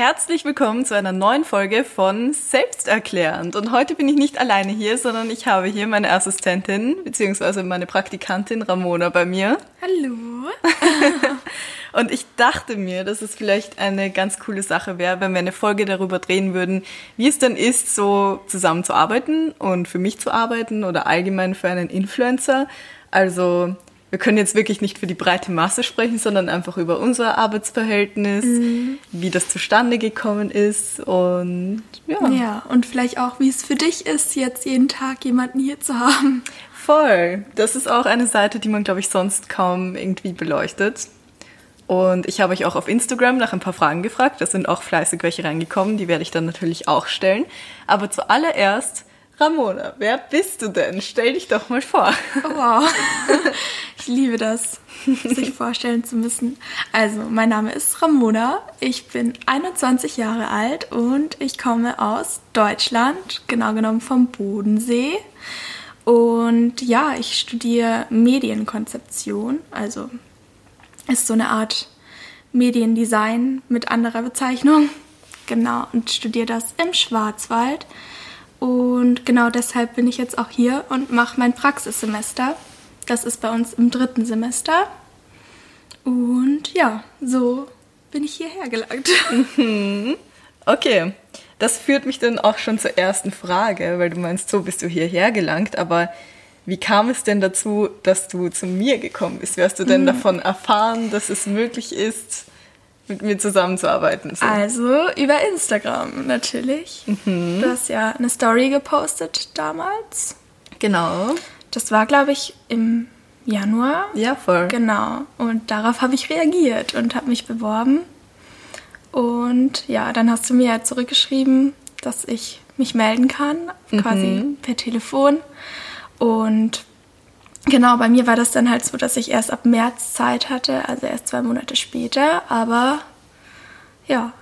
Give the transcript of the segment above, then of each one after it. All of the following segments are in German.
Herzlich willkommen zu einer neuen Folge von Selbsterklärend. Und heute bin ich nicht alleine hier, sondern ich habe hier meine Assistentin bzw. meine Praktikantin Ramona bei mir. Hallo. Und ich dachte mir, dass es vielleicht eine ganz coole Sache wäre, wenn wir eine Folge darüber drehen würden, wie es denn ist, so zusammen zu arbeiten und für mich zu arbeiten oder allgemein für einen Influencer. Also wir können jetzt wirklich nicht für die breite Masse sprechen, sondern einfach über unser Arbeitsverhältnis, mhm. wie das zustande gekommen ist und ja. Ja, und vielleicht auch, wie es für dich ist, jetzt jeden Tag jemanden hier zu haben. Voll. Das ist auch eine Seite, die man, glaube ich, sonst kaum irgendwie beleuchtet. Und ich habe euch auch auf Instagram nach ein paar Fragen gefragt. Da sind auch fleißig welche reingekommen. Die werde ich dann natürlich auch stellen. Aber zuallererst Ramona, wer bist du denn? Stell dich doch mal vor. Oh, wow. Ich liebe das, sich vorstellen zu müssen. Also, mein Name ist Ramona. Ich bin 21 Jahre alt und ich komme aus Deutschland, genau genommen vom Bodensee. Und ja, ich studiere Medienkonzeption, also ist so eine Art Mediendesign mit anderer Bezeichnung. Genau, und studiere das im Schwarzwald. Und genau deshalb bin ich jetzt auch hier und mache mein Praxissemester. Das ist bei uns im dritten Semester. Und ja, so bin ich hierher gelangt. Mhm. Okay, das führt mich dann auch schon zur ersten Frage, weil du meinst, so bist du hierher gelangt. Aber wie kam es denn dazu, dass du zu mir gekommen bist? Wie hast du denn mhm. davon erfahren, dass es möglich ist, mit mir zusammenzuarbeiten? So. Also über Instagram natürlich. Mhm. Du hast ja eine Story gepostet damals. Genau. Das war, glaube ich, im Januar. Ja, voll. Genau. Und darauf habe ich reagiert und habe mich beworben. Und ja, dann hast du mir ja zurückgeschrieben, dass ich mich melden kann, mhm. quasi per Telefon. Und Genau, bei mir war das dann halt so, dass ich erst ab März Zeit hatte, also erst zwei Monate später, aber ja,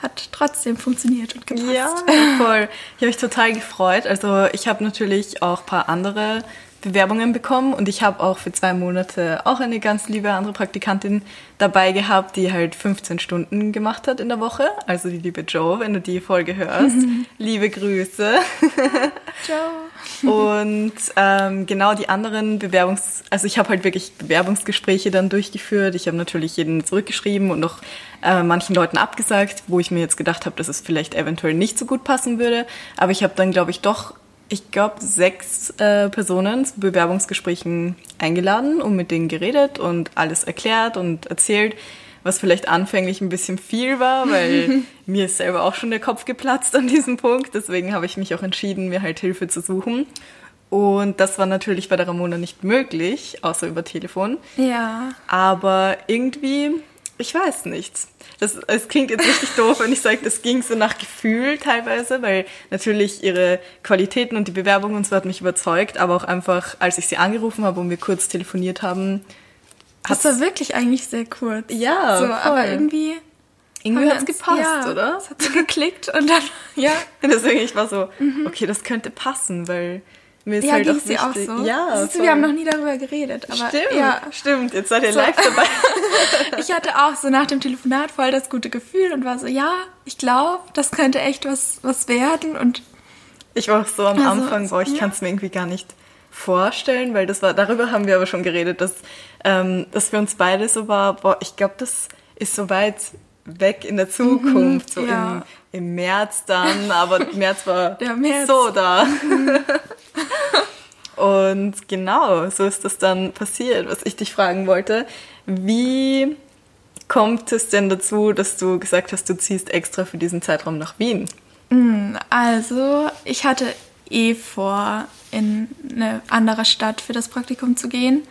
hat trotzdem funktioniert und gepasst. Ja, voll. Ich habe mich total gefreut. Also ich habe natürlich auch ein paar andere Bewerbungen bekommen und ich habe auch für zwei Monate auch eine ganz liebe andere Praktikantin dabei gehabt, die halt 15 Stunden gemacht hat in der Woche. Also die liebe Joe, wenn du die Folge hörst. liebe Grüße. Joe. und ähm, genau die anderen Bewerbungs... Also ich habe halt wirklich Bewerbungsgespräche dann durchgeführt. Ich habe natürlich jeden zurückgeschrieben und noch äh, manchen Leuten abgesagt, wo ich mir jetzt gedacht habe, dass es vielleicht eventuell nicht so gut passen würde. Aber ich habe dann, glaube ich, doch ich glaube, sechs äh, Personen zu Bewerbungsgesprächen eingeladen und mit denen geredet und alles erklärt und erzählt, was vielleicht anfänglich ein bisschen viel war, weil mir ist selber auch schon der Kopf geplatzt an diesem Punkt. Deswegen habe ich mich auch entschieden, mir halt Hilfe zu suchen. Und das war natürlich bei der Ramona nicht möglich, außer über Telefon. Ja. Aber irgendwie, ich weiß nichts. Das, es klingt jetzt richtig doof, wenn ich sage, das ging so nach Gefühl teilweise, weil natürlich ihre Qualitäten und die Bewerbung und so hat mich überzeugt, aber auch einfach, als ich sie angerufen habe und wir kurz telefoniert haben. Das war wirklich eigentlich sehr kurz. Ja, so, voll. aber irgendwie. Irgendwie hat es gepasst, ja, oder? Es hat so geklickt und dann, ja. Deswegen, ich war so, mhm. okay, das könnte passen, weil mir ist ja, halt auch wichtig. Auch so. Ja, Siehst du, wir haben noch nie darüber geredet. Aber stimmt, ja. stimmt. Jetzt seid ihr so. live dabei. ich hatte auch so nach dem Telefonat voll das gute Gefühl und war so, ja, ich glaube, das könnte echt was, was werden. Und ich war auch so am also, Anfang, boah, ich ja. kann es mir irgendwie gar nicht vorstellen, weil das war, darüber haben wir aber schon geredet, dass, ähm, dass für uns beide so war, boah, ich glaube, das ist so weit weg in der Zukunft, so ja. im, im März dann, aber März war März. so da. Und genau, so ist das dann passiert, was ich dich fragen wollte. Wie kommt es denn dazu, dass du gesagt hast, du ziehst extra für diesen Zeitraum nach Wien? Mm, also, ich hatte eh vor, in eine andere Stadt für das Praktikum zu gehen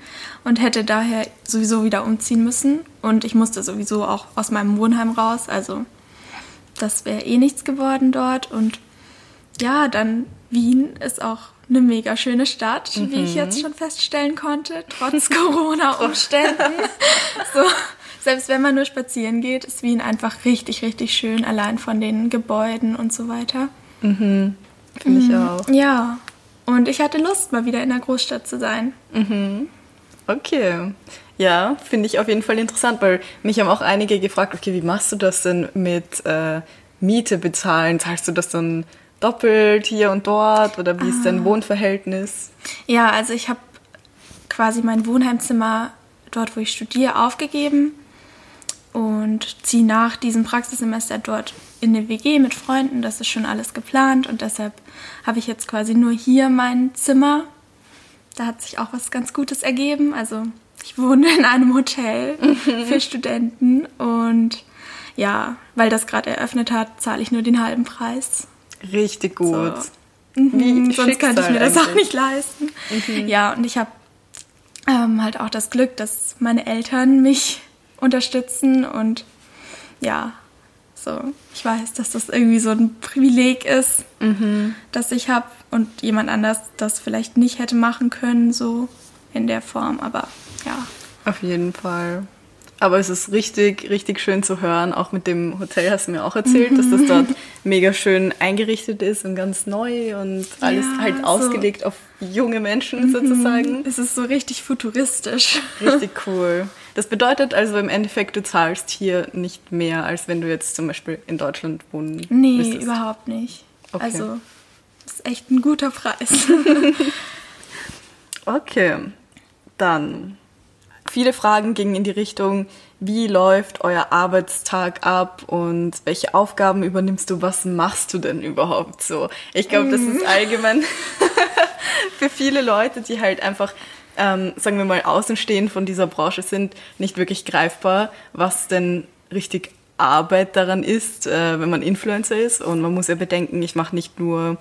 und hätte daher sowieso wieder umziehen müssen. Und ich musste sowieso auch aus meinem Wohnheim raus. Also das wäre eh nichts geworden dort. Und ja, dann Wien ist auch eine mega schöne Stadt, mhm. wie ich jetzt schon feststellen konnte, trotz Corona-Umständen. so, selbst wenn man nur spazieren geht, ist Wien einfach richtig, richtig schön, allein von den Gebäuden und so weiter. Mhm. Finde ich mhm. auch. Ja. Und ich hatte Lust, mal wieder in der Großstadt zu sein. Mhm. Okay. Ja, finde ich auf jeden Fall interessant, weil mich haben auch einige gefragt, okay, wie machst du das denn mit äh, Miete bezahlen? Zahlst du das dann doppelt hier und dort oder wie ist dein Ah. Wohnverhältnis? Ja, also ich habe quasi mein Wohnheimzimmer dort, wo ich studiere, aufgegeben und ziehe nach diesem Praxissemester dort in eine WG mit Freunden. Das ist schon alles geplant und deshalb habe ich jetzt quasi nur hier mein Zimmer. Da hat sich auch was ganz Gutes ergeben. Also ich wohne in einem Hotel für Studenten und ja, weil das gerade eröffnet hat, zahle ich nur den halben Preis. Richtig gut. So. Mhm, sonst könnte ich mir das auch eigentlich. nicht leisten. Ja, und ich habe ähm, halt auch das Glück, dass meine Eltern mich unterstützen und ja, so, ich weiß, dass das irgendwie so ein Privileg ist, das ich habe und jemand anders das vielleicht nicht hätte machen können, so in der Form, aber ja. Auf jeden Fall. Aber es ist richtig, richtig schön zu hören. Auch mit dem Hotel hast du mir auch erzählt, dass das dort mega schön eingerichtet ist und ganz neu und alles Ja, halt so. ausgelegt auf junge Menschen sozusagen. Es ist so richtig futuristisch. Richtig cool. Das bedeutet also im Endeffekt, du zahlst hier nicht mehr, als wenn du jetzt zum Beispiel in Deutschland wohnen Nee, müsstest. überhaupt nicht. Okay. Also, das ist echt ein guter Preis. Okay, dann. Viele Fragen gingen in die Richtung, wie läuft euer Arbeitstag ab und welche Aufgaben übernimmst du, was machst du denn überhaupt so? Ich glaube, das ist allgemein für viele Leute, die halt einfach, ähm, sagen wir mal, außenstehend von dieser Branche sind, nicht wirklich greifbar, was denn richtig Arbeit daran ist, äh, wenn man Influencer ist. Und man muss ja bedenken, ich mache nicht nur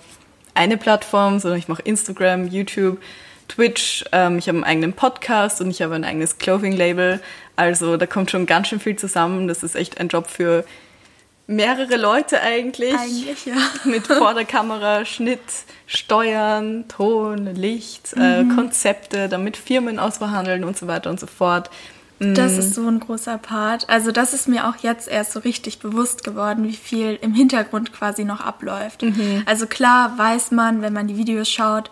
eine Plattform, sondern ich mache Instagram, YouTube, Twitch, ähm, ich habe einen eigenen Podcast und ich habe ein eigenes Clothing-Label. Also da kommt schon ganz schön viel zusammen. Das ist echt ein Job für mehrere Leute eigentlich. Eigentlich, ja. Mit vor der Kamera, Schnitt, Steuern, Ton, Licht, äh, Konzepte, damit Firmen ausverhandeln und so weiter und so fort. Das ist so ein großer Part. Also das ist mir auch jetzt erst so richtig bewusst geworden, wie viel im Hintergrund quasi noch abläuft. Also klar weiß man, wenn man die Videos schaut,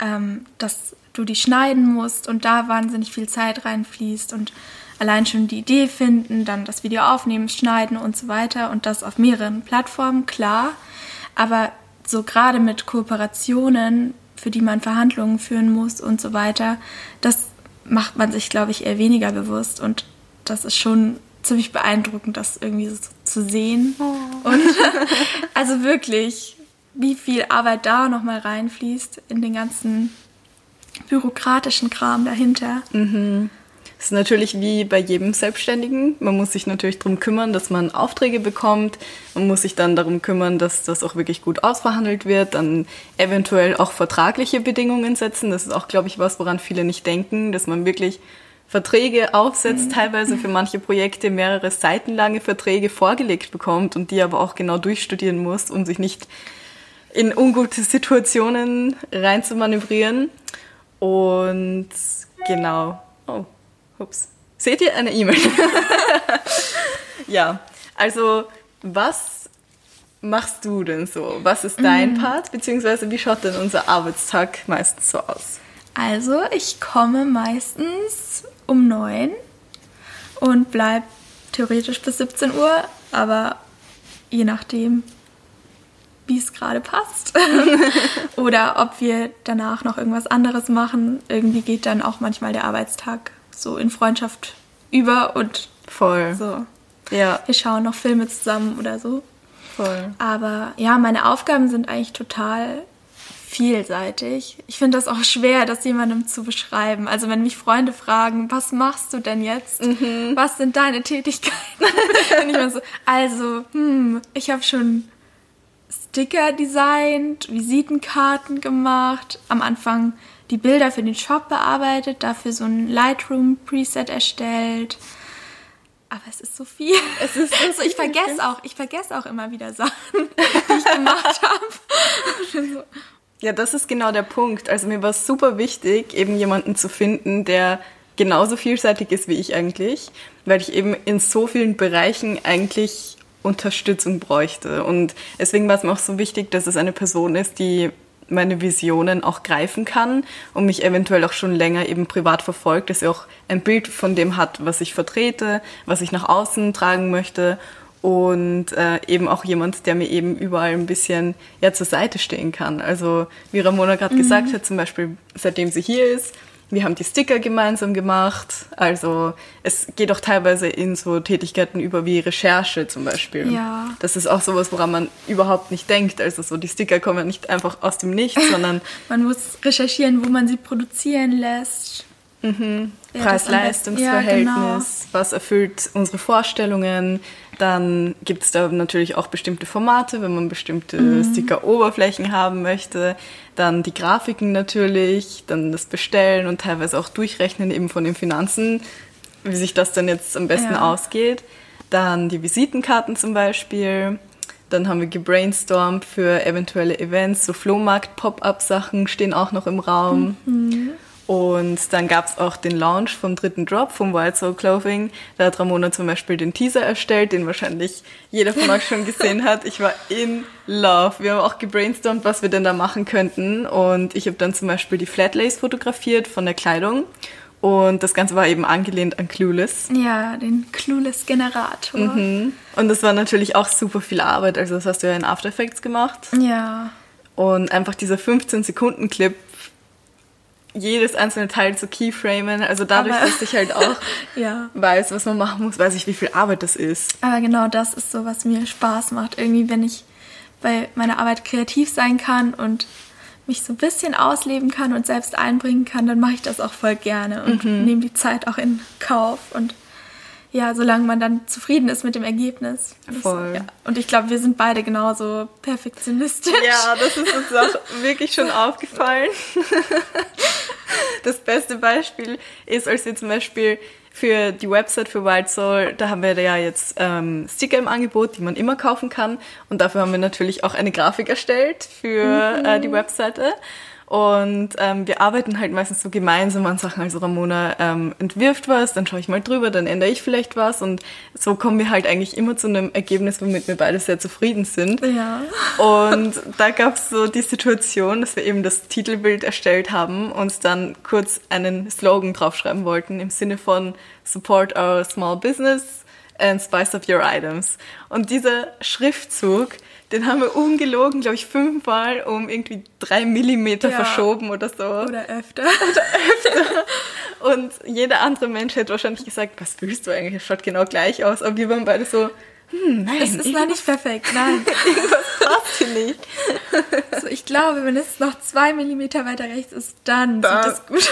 ähm, dass du die schneiden musst und da wahnsinnig viel Zeit reinfließt und allein schon die Idee finden, dann das Video aufnehmen, schneiden und so weiter und das auf mehreren Plattformen, klar. Aber so gerade mit Kooperationen, für die man Verhandlungen führen muss und so weiter, das macht man sich, glaube ich, eher weniger bewusst. Und das ist schon ziemlich beeindruckend, das irgendwie so zu sehen. Und also wirklich, wie viel Arbeit da nochmal reinfließt in den ganzen bürokratischen Kram dahinter. Das ist natürlich wie bei jedem Selbstständigen. Man muss sich natürlich darum kümmern, dass man Aufträge bekommt. Man muss sich dann darum kümmern, dass das auch wirklich gut ausverhandelt wird. Dann eventuell auch vertragliche Bedingungen setzen. Das ist auch, glaube ich, was, woran viele nicht denken, dass man wirklich Verträge aufsetzt, teilweise für manche Projekte mehrere seitenlange Verträge vorgelegt bekommt und die aber auch genau durchstudieren muss, um sich nicht in ungute Situationen reinzumanövrieren. Und genau. Oh, ups. Seht ihr eine E-Mail? ja, also was machst du denn so? Was ist dein Part? Beziehungsweise wie schaut denn unser Arbeitstag meistens so aus? Also, ich komme meistens um neun und bleib theoretisch bis 17 Uhr, aber je nachdem, wie es gerade passt. Oder ob wir danach noch irgendwas anderes machen. Irgendwie geht dann auch manchmal der Arbeitstag so in Freundschaft über und Voll. so. Ja, Wir schauen noch Filme zusammen oder so. voll. Aber ja, meine Aufgaben sind eigentlich total vielseitig. Ich finde das auch schwer, das jemandem zu beschreiben. Also wenn mich Freunde fragen, was machst du denn jetzt? Was sind deine Tätigkeiten? Ich so, also, hm, ich habe schon Sticker designt, Visitenkarten gemacht, am Anfang die Bilder für den Shop bearbeitet, dafür so ein Lightroom-Preset erstellt. Aber es ist so viel. Es ist so, ich vergesse auch, ich vergesse auch immer wieder Sachen, die ich gemacht habe. Ja, das ist genau der Punkt. Also mir war es super wichtig, eben jemanden zu finden, der genauso vielseitig ist wie ich eigentlich, weil ich eben in so vielen Bereichen eigentlich Unterstützung bräuchte. Und deswegen war es mir auch so wichtig, dass es eine Person ist, die meine Visionen auch greifen kann und mich eventuell auch schon länger eben privat verfolgt, dass er auch ein Bild von dem hat, was ich vertrete, was ich nach außen tragen möchte und äh, eben auch jemand, der mir eben überall ein bisschen ja, zur Seite stehen kann. Also wie Ramona gerade mhm. gesagt hat, zum Beispiel seitdem sie hier ist, wir haben die Sticker gemeinsam gemacht. Also es geht auch teilweise in so Tätigkeiten über wie Recherche zum Beispiel. Ja. Das ist auch sowas, woran man überhaupt nicht denkt. Also so die Sticker kommen nicht einfach aus dem Nichts, sondern man muss recherchieren, wo man sie produzieren lässt. Mhm. Ja, Preis-Leistungs-Verhältnis, ja, genau. was erfüllt unsere Vorstellungen. Dann gibt es da natürlich auch bestimmte Formate, wenn man bestimmte mhm. Sticker-Oberflächen haben möchte. Dann die Grafiken natürlich, dann das Bestellen und teilweise auch Durchrechnen eben von den Finanzen, wie sich das dann jetzt am besten ja. ausgeht. Dann die Visitenkarten zum Beispiel. Dann haben wir gebrainstormt für eventuelle Events, so Flohmarkt-Pop-up-Sachen stehen auch noch im Raum. Mhm. Und dann gab es auch den Launch vom dritten Drop vom Wild Soul Clothing. Da hat Ramona zum Beispiel den Teaser erstellt, den wahrscheinlich jeder von euch schon gesehen hat. Ich war in love. Wir haben auch gebrainstormt, was wir denn da machen könnten. Und ich habe dann zum Beispiel die Flatlace fotografiert von der Kleidung. Und das Ganze war eben angelehnt an Clueless. Ja, den Clueless-Generator. Mhm. Und das war natürlich auch super viel Arbeit. Also das hast du ja in After Effects gemacht. Ja. Und einfach dieser 15-Sekunden-Clip jedes einzelne Teil zu keyframen. Also dadurch, Aber, dass ich halt auch ja. weiß, was man machen muss, weiß ich, wie viel Arbeit das ist. Aber genau das ist so, was mir Spaß macht. Irgendwie, wenn ich bei meiner Arbeit kreativ sein kann und mich so ein bisschen ausleben kann und selbst einbringen kann, dann mache ich das auch voll gerne und mhm. nehme die Zeit auch in Kauf und ja, solange man dann zufrieden ist mit dem Ergebnis. Voll. ja. Und ich glaube, wir sind beide genauso perfektionistisch. Ja, das ist uns auch wirklich schon aufgefallen. Das beste Beispiel ist, als wir zum Beispiel für die Website für Wild Soul, da haben wir ja jetzt ähm, Sticker im Angebot, die man immer kaufen kann. Und dafür haben wir natürlich auch eine Grafik erstellt für mhm. äh, die Webseite. Und ähm, wir arbeiten halt meistens so gemeinsam an Sachen. Also Ramona ähm, entwirft was, dann schaue ich mal drüber, dann ändere ich vielleicht was. Und so kommen wir halt eigentlich immer zu einem Ergebnis, womit wir beide sehr zufrieden sind. Ja. Und da gab es so die Situation, dass wir eben das Titelbild erstellt haben und dann kurz einen Slogan draufschreiben wollten im Sinne von Support our small business and spice up your items. Und dieser Schriftzug, den haben wir ungelogen, glaube ich, fünfmal um irgendwie drei Millimeter ja. verschoben oder so. Oder öfter. Oder öfter. Und jeder andere Mensch hätte wahrscheinlich gesagt, was willst du eigentlich? Es schaut genau gleich aus. Aber wir waren beide so, hm, nein. Es ist noch nicht perfekt, nein. irgendwas passt hier nicht. So, ich glaube, wenn es noch zwei Millimeter weiter rechts ist, dann da. sieht es gut aus.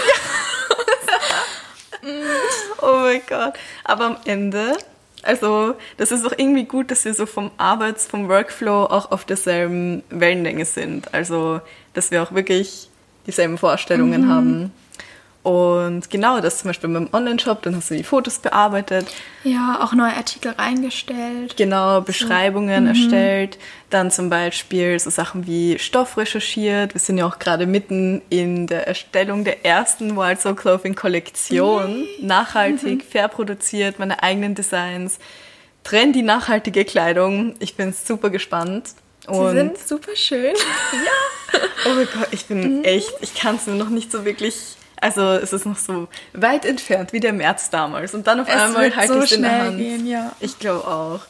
oh mein Gott. Aber am Ende also das ist auch irgendwie gut, dass wir so vom Arbeits-, vom Workflow auch auf derselben Wellenlänge sind. Also dass wir auch wirklich dieselben Vorstellungen mhm. haben. Und genau, das zum Beispiel beim Online-Shop, dann hast du die Fotos bearbeitet. Ja, auch neue Artikel reingestellt. Genau, Beschreibungen so. mhm. erstellt. Dann zum Beispiel so Sachen wie Stoff recherchiert. Wir sind ja auch gerade mitten in der Erstellung der ersten Wild Soul Clothing Kollektion. Nee. Nachhaltig, mhm. fair produziert, meine eigenen Designs. Trendy nachhaltige Kleidung. Ich bin super gespannt. Und Sie sind super schön. ja. Oh mein Gott, ich bin mhm. echt, ich kann es mir noch nicht so wirklich also es ist noch so weit entfernt wie der März damals. Und dann auf es einmal halte so ich es in der Hand. Gehen, ja. Ich glaube auch.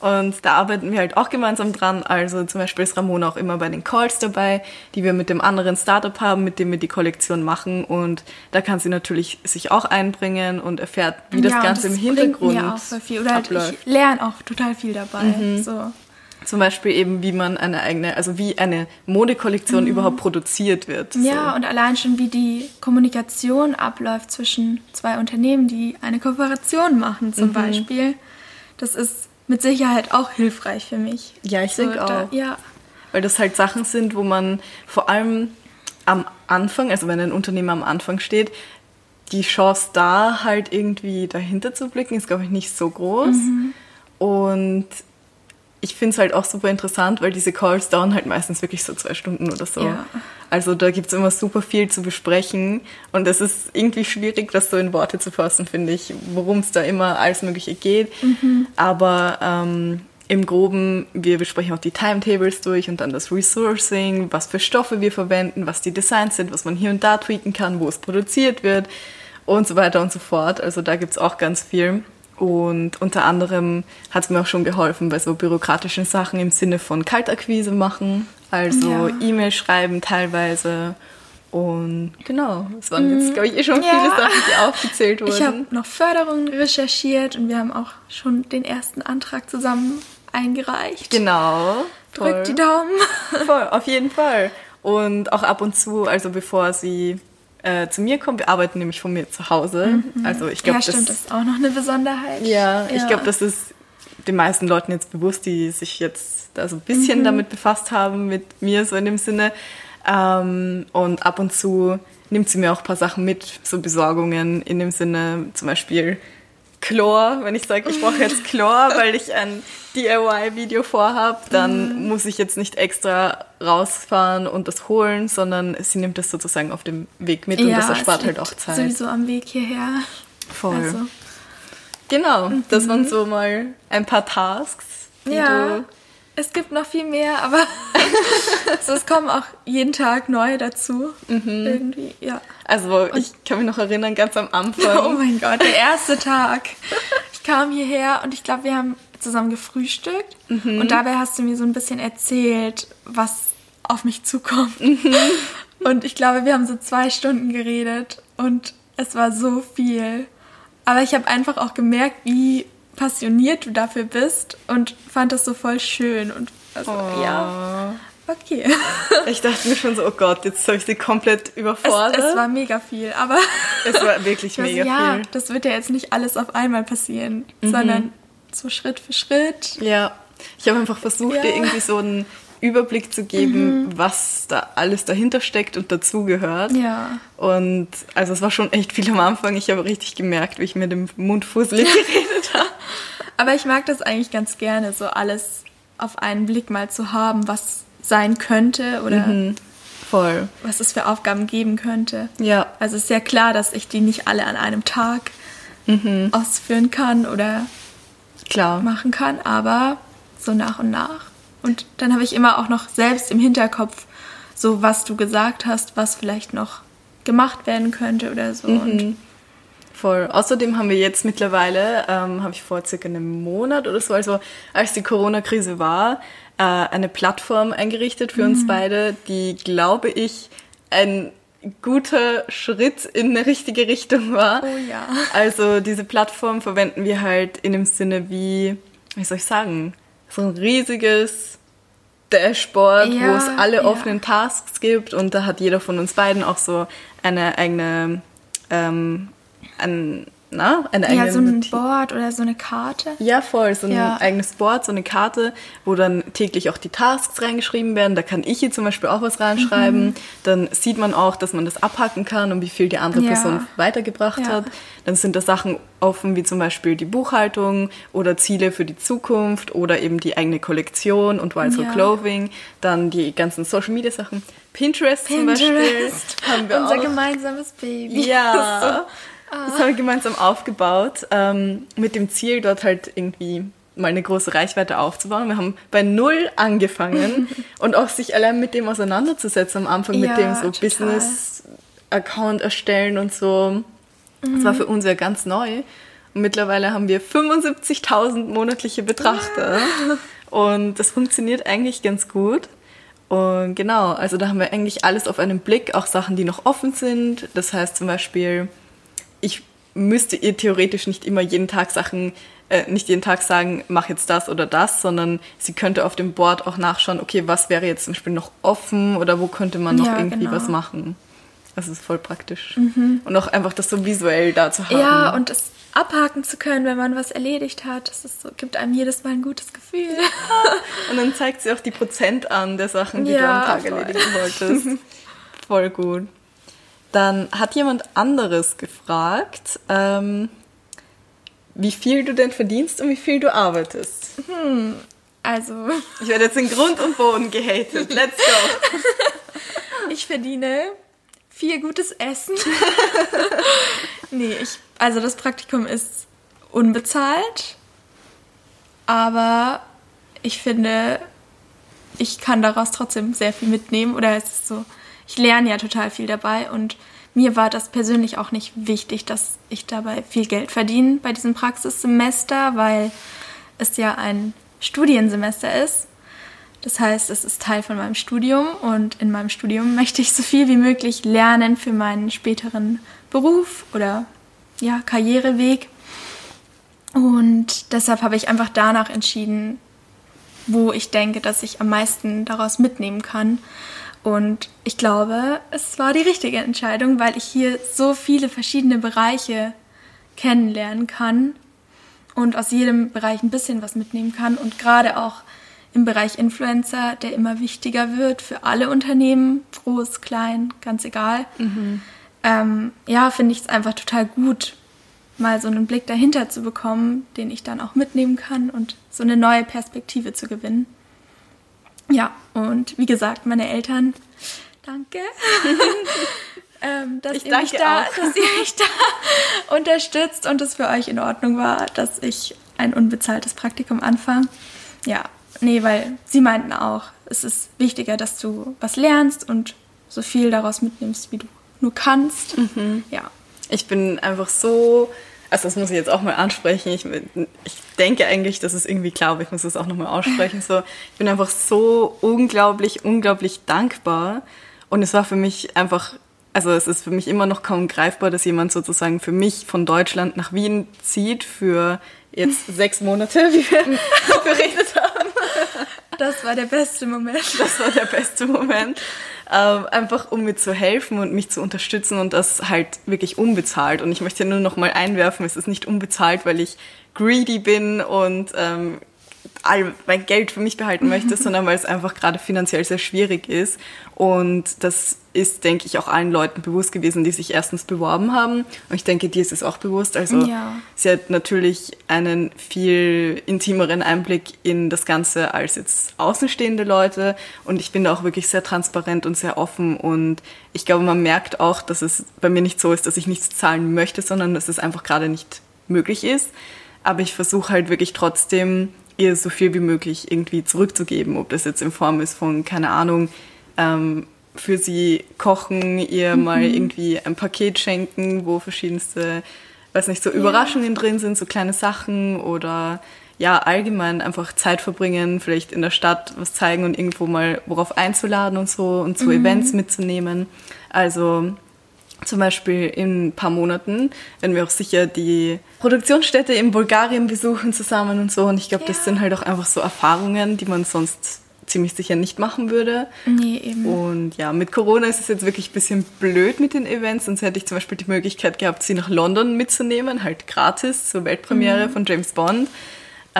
Und da arbeiten wir halt auch gemeinsam dran. Also zum Beispiel ist Ramona auch immer bei den Calls dabei, die wir mit dem anderen Startup haben, mit dem wir die Kollektion machen. Und da kann sie natürlich sich auch einbringen und erfährt, wie das Ganze das im Hintergrund mir auch voll viel. Oder halt ich lerne auch total viel dabei. Mhm. So. Zum Beispiel eben, wie man eine eigene, also wie eine Modekollektion mhm. überhaupt produziert wird. Ja, so. und allein schon, wie die Kommunikation abläuft zwischen zwei Unternehmen, die eine Kooperation machen, zum mhm. Beispiel. Das ist mit Sicherheit auch hilfreich für mich. Ja, ich so, denke auch. Da, ja. Weil das halt Sachen sind, wo man vor allem am Anfang, also wenn ein Unternehmen am Anfang steht, die Chance da halt irgendwie dahinter zu blicken, ist, glaube ich, nicht so groß. Mhm. Und ich finde es halt auch super interessant, weil diese Calls dauern halt meistens wirklich so zwei Stunden oder so. Ja. Also da gibt es immer super viel zu besprechen und es ist irgendwie schwierig, das so in Worte zu fassen, finde ich, worum es da immer alles Mögliche geht. Mhm. Aber ähm, im Groben, wir besprechen auch die Timetables durch und dann das Resourcing, was für Stoffe wir verwenden, was die Designs sind, was man hier und da tweaken kann, wo es produziert wird und so weiter und so fort. Also da gibt's auch ganz viel. Und unter anderem hat es mir auch schon geholfen bei so bürokratischen Sachen im Sinne von Kaltakquise machen, also Ja. E-Mail schreiben teilweise. Und genau, es waren jetzt, glaube ich, eh schon Ja. viele Sachen, die aufgezählt wurden. Ich habe noch Förderungen recherchiert und wir haben auch schon den ersten Antrag zusammen eingereicht. genau. Drückt die Daumen. Voll, auf jeden Fall. Und auch ab und zu, also bevor sie äh, zu mir kommt, wir arbeiten nämlich von mir zu Hause. Also ich glaube, Mhm. ja, stimmt, das ist auch noch eine Besonderheit. Ja, ich glaube, das ist den meisten Leuten jetzt bewusst, die sich jetzt da so ein bisschen damit befasst haben, mit mir so in dem Sinne. Ähm, und ab und zu nimmt sie mir auch ein paar Sachen mit, so Besorgungen in dem Sinne, zum Beispiel Chlor. Wenn ich sage, ich brauche jetzt Chlor, weil ich ein DIY-Video vorhab, dann muss ich jetzt nicht extra rausfahren und das holen, sondern sie nimmt das sozusagen auf dem Weg mit und das es erspart halt auch Zeit. Sowieso am Weg hierher. Voll. Also, Genau, das waren so mal ein paar Tasks, die ja, du es gibt noch viel mehr, aber so, es kommen auch jeden Tag neue dazu. Mhm. Irgendwie, ja. Also ich kann mich noch erinnern, ganz am Oh Anfang. mein Gott, der erste Tag. Ich kam hierher und ich glaube, wir haben zusammen gefrühstückt. Mhm. Und dabei hast du mir so ein bisschen erzählt, was auf mich zukommt. Mhm. Und ich glaube, wir haben so zwei Stunden geredet und es war so viel. Aber ich habe einfach auch gemerkt, wie passioniert du dafür bist und fand das so voll schön. Und also, Oh. ja, okay. Ich dachte mir schon so, oh Gott, jetzt habe ich sie komplett Es, überfordert. es war mega viel, aber Es war wirklich mega ja, viel. das wird ja jetzt nicht alles auf einmal passieren, Mhm. sondern so Schritt für Schritt. Ja, ich habe einfach versucht, Ja. Dir irgendwie so einen Überblick zu geben, was da alles dahinter steckt und dazugehört. Ja. Und also es war schon echt viel am Anfang. Ich habe richtig gemerkt, wie ich mir den Mund fusselig geredet habe. Aber ich mag das eigentlich ganz gerne, so alles auf einen Blick mal zu haben, was sein könnte oder Mhm. Voll. was es für Aufgaben geben könnte. Ja. Also ist sehr klar, dass ich die nicht alle an einem Tag Mhm. ausführen kann oder Klar. machen kann, aber so nach und nach. Und dann habe ich immer auch noch selbst im Hinterkopf so, was du gesagt hast, was vielleicht noch gemacht werden könnte oder so. Mhm. Voll. Außerdem haben wir jetzt mittlerweile, ähm, habe ich vor circa einem Monat oder so, also als die Corona-Krise war, äh, eine Plattform eingerichtet für Mhm. uns beide, die, glaube ich, ein guter Schritt in eine richtige Richtung war. Oh ja. Also diese Plattform verwenden wir halt in dem Sinne wie, wie soll ich sagen, so ein riesiges Dashboard, wo Ja, es alle ja. offenen Tasks gibt und da hat jeder von uns beiden auch so eine eigene, ähm, ein, na, eine eigene ja, so ein Notiz- Board oder so eine Karte. ja, voll. So ein Ja. eigenes Board, so eine Karte, wo dann täglich auch die Tasks reingeschrieben werden. Da kann ich hier zum Beispiel auch was reinschreiben. Mhm. Dann sieht man auch, dass man das abhaken kann und wie viel die andere Ja. Person weitergebracht Ja. hat. Dann sind da Sachen offen, wie zum Beispiel die Buchhaltung oder Ziele für die Zukunft oder eben die eigene Kollektion und Wild Ja. Clothing. Dann die ganzen Social Media Sachen. Pinterest, zum Beispiel Pinterest. haben wir Unser auch. gemeinsames Baby. Ja, das haben wir gemeinsam aufgebaut, ähm, mit dem Ziel, dort halt irgendwie mal eine große Reichweite aufzubauen. Wir haben bei Null angefangen und auch sich allein mit dem auseinanderzusetzen am Anfang, mit Ja, dem so. Business-Account erstellen und so. Das war für uns ja ganz neu. Und mittlerweile haben wir 75.000 monatliche Betrachter. Und das funktioniert eigentlich ganz gut. Und genau, also da haben wir eigentlich alles auf einen Blick, auch Sachen, die noch offen sind. Das heißt zum Beispiel, ich müsste ihr theoretisch nicht immer jeden Tag Sachen, äh, nicht jeden Tag sagen, mach jetzt das oder das, sondern sie könnte auf dem Board auch nachschauen, okay, was wäre jetzt zum Beispiel noch offen oder wo könnte man noch Ja, irgendwie genau. was machen. Das ist voll praktisch. Und auch einfach das so visuell da zu haben. Mhm. Ja, und es abhaken zu können, wenn man was erledigt hat, das so, gibt einem jedes Mal ein gutes Gefühl. Und dann zeigt sie auch die Prozent an der Sachen, die du Ja, am Tag voll. erledigen wolltest. Voll gut. Dann hat jemand anderes gefragt, ähm, wie viel du denn verdienst und wie viel du arbeitest. Also, Ich werde jetzt in Grund und Boden gehatet. Let's go. ich verdiene viel gutes Essen. nee, ich, also das Praktikum ist unbezahlt, aber ich finde, ich kann daraus trotzdem sehr viel mitnehmen oder es ist so, ich lerne ja total viel dabei und mir war das persönlich auch nicht wichtig, dass ich dabei viel Geld verdiene bei diesem Praxissemester, weil es ja ein Studiensemester ist. Das heißt, es ist Teil von meinem Studium und in meinem Studium möchte ich so viel wie möglich lernen für meinen späteren Beruf oder ja, Karriereweg. Und deshalb habe ich einfach danach entschieden, wo ich denke, dass ich am meisten daraus mitnehmen kann. Und ich glaube, es war die richtige Entscheidung, weil ich hier so viele verschiedene Bereiche kennenlernen kann und aus jedem Bereich ein bisschen was mitnehmen kann. Und gerade auch im Bereich Influencer, der immer wichtiger wird für alle Unternehmen, groß, klein, ganz egal. Mhm. Ähm, ja, finde ich es einfach total gut, mal so einen Blick dahinter zu bekommen, den ich dann auch mitnehmen kann und so eine neue Perspektive zu gewinnen. Ja, und wie gesagt, meine Eltern, danke, ähm, dass, ihr mich da, dass ihr mich da unterstützt und es für euch in Ordnung war, dass ich ein unbezahltes Praktikum anfange. Ja, nee, weil sie meinten auch, es ist wichtiger, dass du was lernst und so viel daraus mitnimmst, wie du nur kannst. Mhm. Ja. Ich bin einfach so also das muss ich jetzt auch mal ansprechen. Ich, ich denke eigentlich, das ist irgendwie klar, aber ich muss das auch nochmal aussprechen. So, ich bin einfach so unglaublich, unglaublich dankbar. Und es war für mich einfach, also es ist für mich immer noch kaum greifbar, dass jemand sozusagen für mich von Deutschland nach Wien zieht für jetzt sechs Monate, wie wir geredet haben. Das war der beste Moment. Das war der beste Moment. Ähm, einfach um mir zu helfen und mich zu unterstützen und das halt wirklich unbezahlt. Und ich möchte nur noch mal einwerfen, es ist nicht unbezahlt, weil ich greedy bin und ähm, all mein Geld für mich behalten möchte, sondern weil es einfach gerade finanziell sehr schwierig ist. Und das ist, denke ich, auch allen Leuten bewusst gewesen, die sich erstens beworben haben. Und ich denke, dir ist es auch bewusst. Also ja. sie hat natürlich einen viel intimeren Einblick in das Ganze als jetzt außenstehende Leute. Und ich bin da auch wirklich sehr transparent und sehr offen. Und ich glaube, man merkt auch, dass es bei mir nicht so ist, dass ich nichts zahlen möchte, sondern dass es einfach gerade nicht möglich ist. Aber ich versuche halt wirklich trotzdem ihr so viel wie möglich irgendwie zurückzugeben, ob das jetzt in Form ist von, keine Ahnung, ähm, für sie kochen, ihr mhm. mal irgendwie ein Paket schenken, wo verschiedenste, weiß nicht, so Überraschungen ja. drin sind, so kleine Sachen oder ja, allgemein einfach Zeit verbringen, vielleicht in der Stadt was zeigen und irgendwo mal worauf einzuladen und so und zu mhm. Events mitzunehmen. Also zum Beispiel in ein paar Monaten werden wir auch sicher die Produktionsstätte in Bulgarien besuchen zusammen und so. Und ich glaube, ja. das sind halt auch einfach so Erfahrungen, die man sonst ziemlich sicher nicht machen würde. Nee, eben. Und ja, mit Corona ist es jetzt wirklich ein bisschen blöd mit den Events. Sonst hätte ich zum Beispiel die Möglichkeit gehabt, sie nach London mitzunehmen, halt gratis zur Weltpremiere mhm. von James Bond.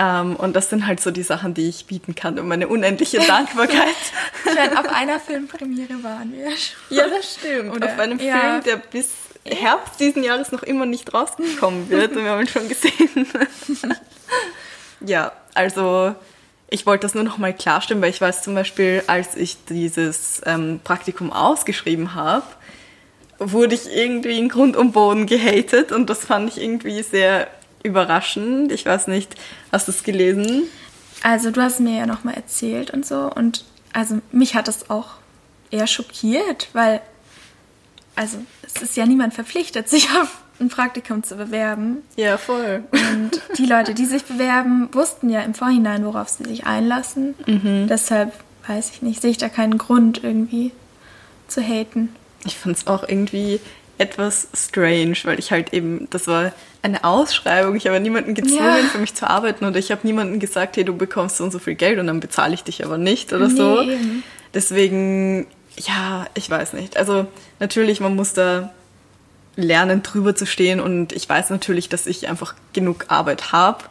Ähm, und das sind halt so die Sachen, die ich bieten kann und meine unendliche Dankbarkeit. meine, auf einer Filmpremiere waren wir schon. Ja, das stimmt. Oder, auf einem ja. Film, der bis Herbst diesen Jahres noch immer nicht rausgekommen wird und wir haben ihn schon gesehen. ja, also ich wollte das nur noch mal klarstellen, weil ich weiß zum Beispiel, als ich dieses ähm, Praktikum ausgeschrieben habe, wurde ich irgendwie in Grund und Boden gehatet und das fand ich irgendwie sehr überraschend. Ich weiß nicht, hast du es gelesen? Also du hast mir ja nochmal erzählt und so und also mich hat das auch eher schockiert, weil also es ist ja niemand verpflichtet, sich auf ein Praktikum zu bewerben. Ja, voll. Und die Leute, die sich bewerben, wussten ja im Vorhinein, worauf sie sich einlassen. Mhm. Deshalb weiß ich nicht, sehe ich da keinen Grund irgendwie zu haten. Ich fand es auch irgendwie etwas strange, weil ich halt eben, das war eine Ausschreibung, ich habe niemanden gezwungen, ja. für mich zu arbeiten oder ich habe niemanden gesagt, hey, du bekommst so und so viel Geld und dann bezahle ich dich aber nicht oder nee, so. Deswegen, ja, ich weiß nicht. Also natürlich, man muss da lernen, drüber zu stehen und ich weiß natürlich, dass ich einfach genug Arbeit habe,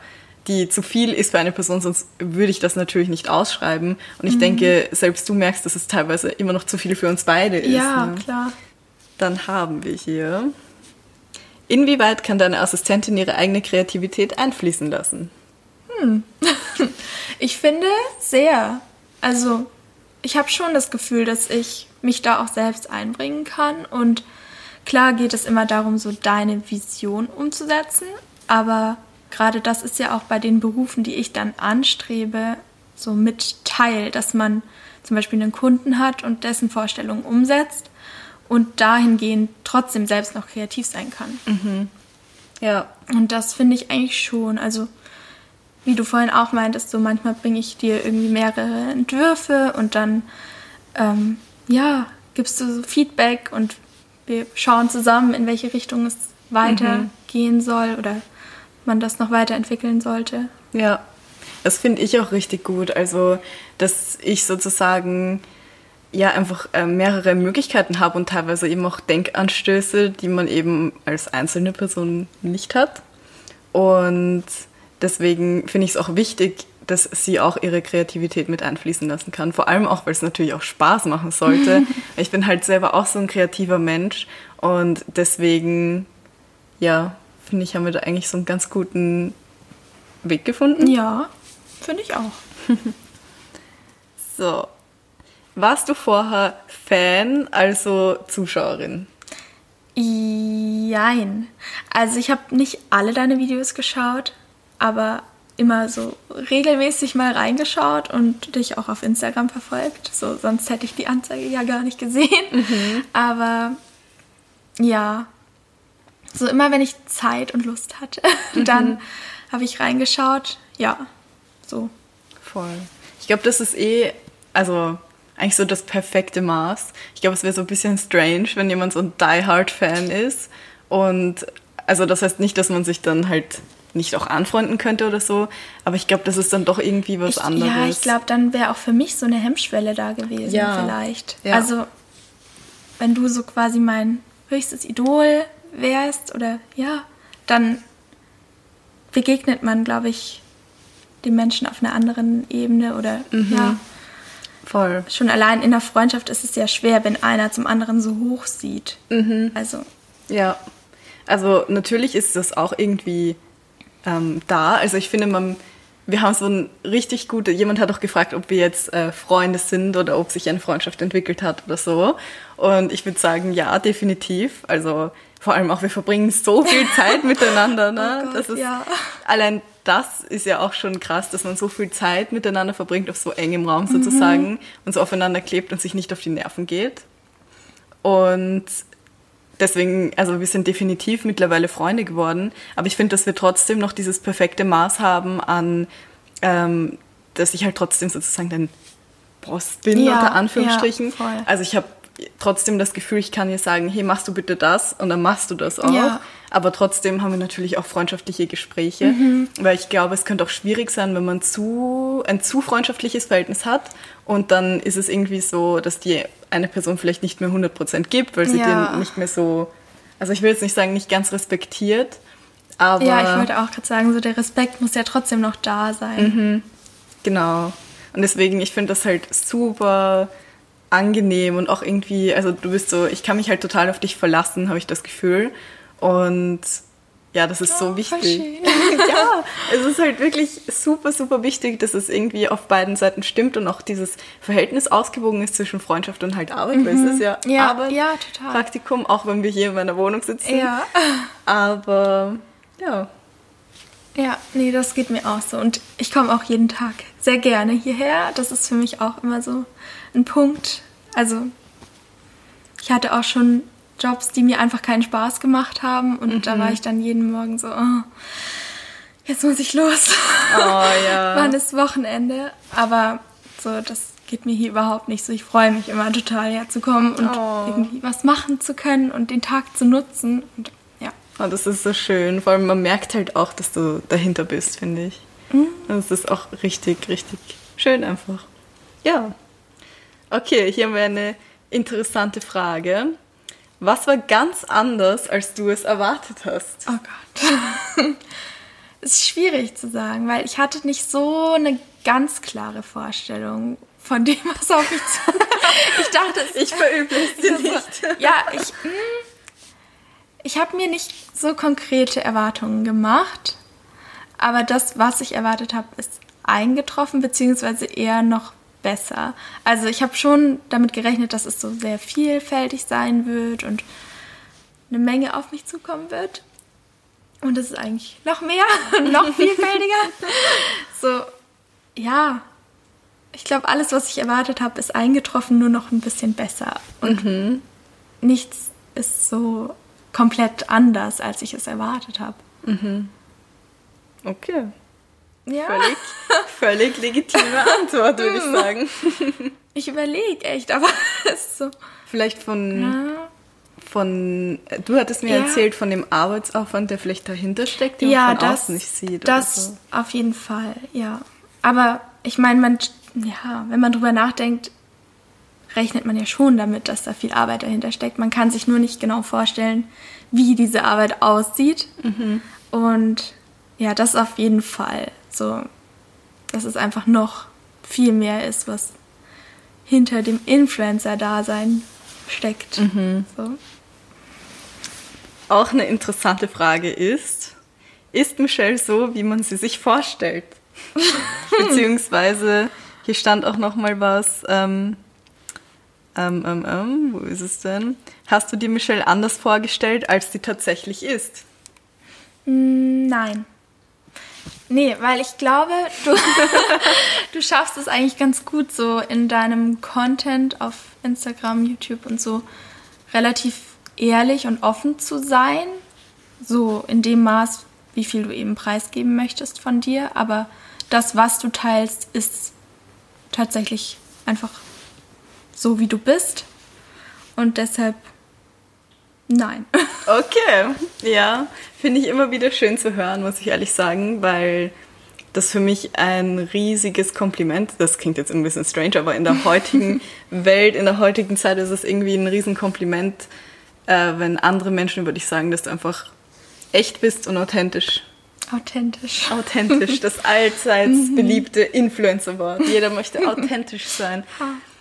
die zu viel ist für eine Person, sonst würde ich das natürlich nicht ausschreiben. Und ich mhm. denke, selbst du merkst, dass es teilweise immer noch zu viel für uns beide ist. Ja, ne? klar. Dann haben wir hier. Inwieweit kann deine Assistentin ihre eigene Kreativität einfließen lassen? Hm. ich finde sehr. Also, ich habe schon das Gefühl, dass ich mich da auch selbst einbringen kann. Und klar geht es immer darum, so deine Vision umzusetzen. Aber gerade das ist ja auch bei den Berufen, die ich dann anstrebe, so mit Teil, dass man zum Beispiel einen Kunden hat und dessen Vorstellungen umsetzt und dahingehend trotzdem selbst noch kreativ sein kann. Mhm. Ja. Und das finde ich eigentlich schon. Also, wie du vorhin auch meintest, so manchmal bringe ich dir irgendwie mehrere Entwürfe und dann, ähm, ja, gibst du so Feedback und wir schauen zusammen, in welche Richtung es weitergehen mhm. soll oder man das noch weiterentwickeln sollte. Ja, das finde ich auch richtig gut. Also, dass ich sozusagen ja einfach äh, mehrere Möglichkeiten habe und teilweise eben auch Denkanstöße, die man eben als einzelne Person nicht hat. Und deswegen finde ich es auch wichtig, dass sie auch ihre Kreativität mit einfließen lassen kann. Vor allem auch, weil es natürlich auch Spaß machen sollte. ich bin halt selber auch so ein kreativer Mensch und deswegen, ja, finde ich, haben wir da eigentlich so einen ganz guten Weg gefunden. Ja, finde ich auch. so, warst du vorher Fan, also Zuschauerin? Jein. Also ich habe nicht alle deine Videos geschaut, aber immer so regelmäßig mal reingeschaut und dich auch auf Instagram verfolgt. So, sonst hätte ich die Anzeige ja gar nicht gesehen. Mhm. Aber ja, so immer wenn ich Zeit und Lust hatte, mhm. dann habe ich reingeschaut. Ja, so. Voll. Ich glaube, das ist eh, also eigentlich so das perfekte Maß. Ich glaube, es wäre so ein bisschen strange, wenn jemand so ein Die Hard Fan ist. Und also das heißt nicht, dass man sich dann halt nicht auch anfreunden könnte oder so, aber ich glaube, das ist dann doch irgendwie was ich, anderes. Ja, ich glaube, dann wäre auch für mich so eine Hemmschwelle da gewesen, ja. vielleicht. Ja. Also, wenn du so quasi mein höchstes Idol wärst oder ja, dann begegnet man, glaube ich, dem Menschen auf einer anderen Ebene oder mhm. ja. Voll. Schon allein in der Freundschaft ist es ja schwer, wenn einer zum anderen so hoch sieht. Mhm. Also. Ja. Also natürlich ist das auch irgendwie ähm, da. Also ich finde, man, wir haben so ein richtig gute, jemand hat auch gefragt, ob wir jetzt äh, Freunde sind oder ob sich eine Freundschaft entwickelt hat oder so. Und ich würde sagen, ja, definitiv. Also vor allem auch, wir verbringen so viel Zeit miteinander. Ne? Oh Gott, das ist, ja. Allein das ist ja auch schon krass, dass man so viel Zeit miteinander verbringt auf so engem Raum sozusagen mhm. und so aufeinander klebt und sich nicht auf die Nerven geht. Und deswegen, also wir sind definitiv mittlerweile Freunde geworden, aber ich finde, dass wir trotzdem noch dieses perfekte Maß haben an, ähm, dass ich halt trotzdem sozusagen dein Boss bin, ja, unter Anführungsstrichen. Ja, also ich habe trotzdem das Gefühl, ich kann ihr sagen, hey, machst du bitte das und dann machst du das auch. Ja. Aber trotzdem haben wir natürlich auch freundschaftliche Gespräche, mhm. weil ich glaube, es könnte auch schwierig sein, wenn man zu, ein zu freundschaftliches Verhältnis hat und dann ist es irgendwie so, dass die eine Person vielleicht nicht mehr 100% gibt, weil sie ja. den nicht mehr so, also ich will jetzt nicht sagen, nicht ganz respektiert, aber... Ja, ich wollte auch gerade sagen, so der Respekt muss ja trotzdem noch da sein. Mhm. Genau. Und deswegen, ich finde das halt super angenehm und auch irgendwie, also du bist so, ich kann mich halt total auf dich verlassen, habe ich das Gefühl. Und ja, das ist oh, so wichtig. ja, es ist halt wirklich super, super wichtig, dass es irgendwie auf beiden Seiten stimmt und auch dieses Verhältnis ausgewogen ist zwischen Freundschaft und halt Arbeit, mhm. weil es mhm. ist ja, ja Arbeit, ja, Praktikum, auch wenn wir hier in meiner Wohnung sitzen. Ja. Aber ja. Ja, nee, das geht mir auch so. Und ich komme auch jeden Tag sehr gerne hierher. Das ist für mich auch immer so ein Punkt. Also, ich hatte auch schon Jobs, die mir einfach keinen Spaß gemacht haben. Und mhm. da war ich dann jeden Morgen so, oh, jetzt muss ich los. Oh ja. Wann ist Wochenende? Aber so, das geht mir hier überhaupt nicht so. Ich freue mich immer total herzukommen und oh. irgendwie was machen zu können und den Tag zu nutzen. Und. Oh, das ist so schön. Vor allem man merkt halt auch, dass du dahinter bist, finde ich. Mhm. Das ist auch richtig, richtig schön einfach. Ja. Okay, hier haben wir eine interessante Frage. Was war ganz anders, als du es erwartet hast? Oh Gott. ist schwierig zu sagen, weil ich hatte nicht so eine ganz klare Vorstellung von dem, was auf mich zu. ich dachte, ich verüble es dir nicht. ja, ich. Hm, ich habe mir nicht so konkrete Erwartungen gemacht, aber das, was ich erwartet habe, ist eingetroffen, beziehungsweise eher noch besser. Also ich habe schon damit gerechnet, dass es so sehr vielfältig sein wird und eine Menge auf mich zukommen wird. Und es ist eigentlich noch mehr, noch vielfältiger. so, ja, ich glaube, alles, was ich erwartet habe, ist eingetroffen, nur noch ein bisschen besser. Und mhm. nichts ist so komplett anders, als ich es erwartet habe. Mhm. Okay. Ja. Völlig, völlig legitime Antwort, würde ich sagen. Ich überlege echt, aber es ist so. Vielleicht von, ja. von. Du hattest mir ja. erzählt von dem Arbeitsaufwand, der vielleicht dahinter steckt, den ja, man von das, außen nicht sieht. Das so. auf jeden Fall, ja. Aber ich meine, man, ja, wenn man drüber nachdenkt, rechnet man ja schon damit, dass da viel Arbeit dahinter steckt. Man kann sich nur nicht genau vorstellen, wie diese Arbeit aussieht. Mhm. Und ja, das auf jeden Fall. So, dass es einfach noch viel mehr ist, was hinter dem Influencer-Dasein steckt. Mhm. So. Auch eine interessante Frage ist, ist Michelle so, wie man sie sich vorstellt? Beziehungsweise, hier stand auch noch mal was, ähm, ähm, ähm, ähm, wo ist es denn? Hast du dir Michelle anders vorgestellt, als sie tatsächlich ist? Mm, nein. Nee, weil ich glaube, du, du schaffst es eigentlich ganz gut, so in deinem Content auf Instagram, YouTube und so relativ ehrlich und offen zu sein. So in dem Maß, wie viel du eben preisgeben möchtest von dir. Aber das, was du teilst, ist tatsächlich einfach so, wie du bist. Und deshalb nein. Okay, ja. Finde ich immer wieder schön zu hören, muss ich ehrlich sagen, weil das für mich ein riesiges Kompliment, das klingt jetzt ein bisschen strange, aber in der heutigen Welt, in der heutigen Zeit ist es irgendwie ein Riesenkompliment, äh, wenn andere Menschen über dich sagen, dass du einfach echt bist und authentisch. Authentisch. Authentisch, das allseits beliebte Influencer-Wort. Jeder möchte authentisch sein.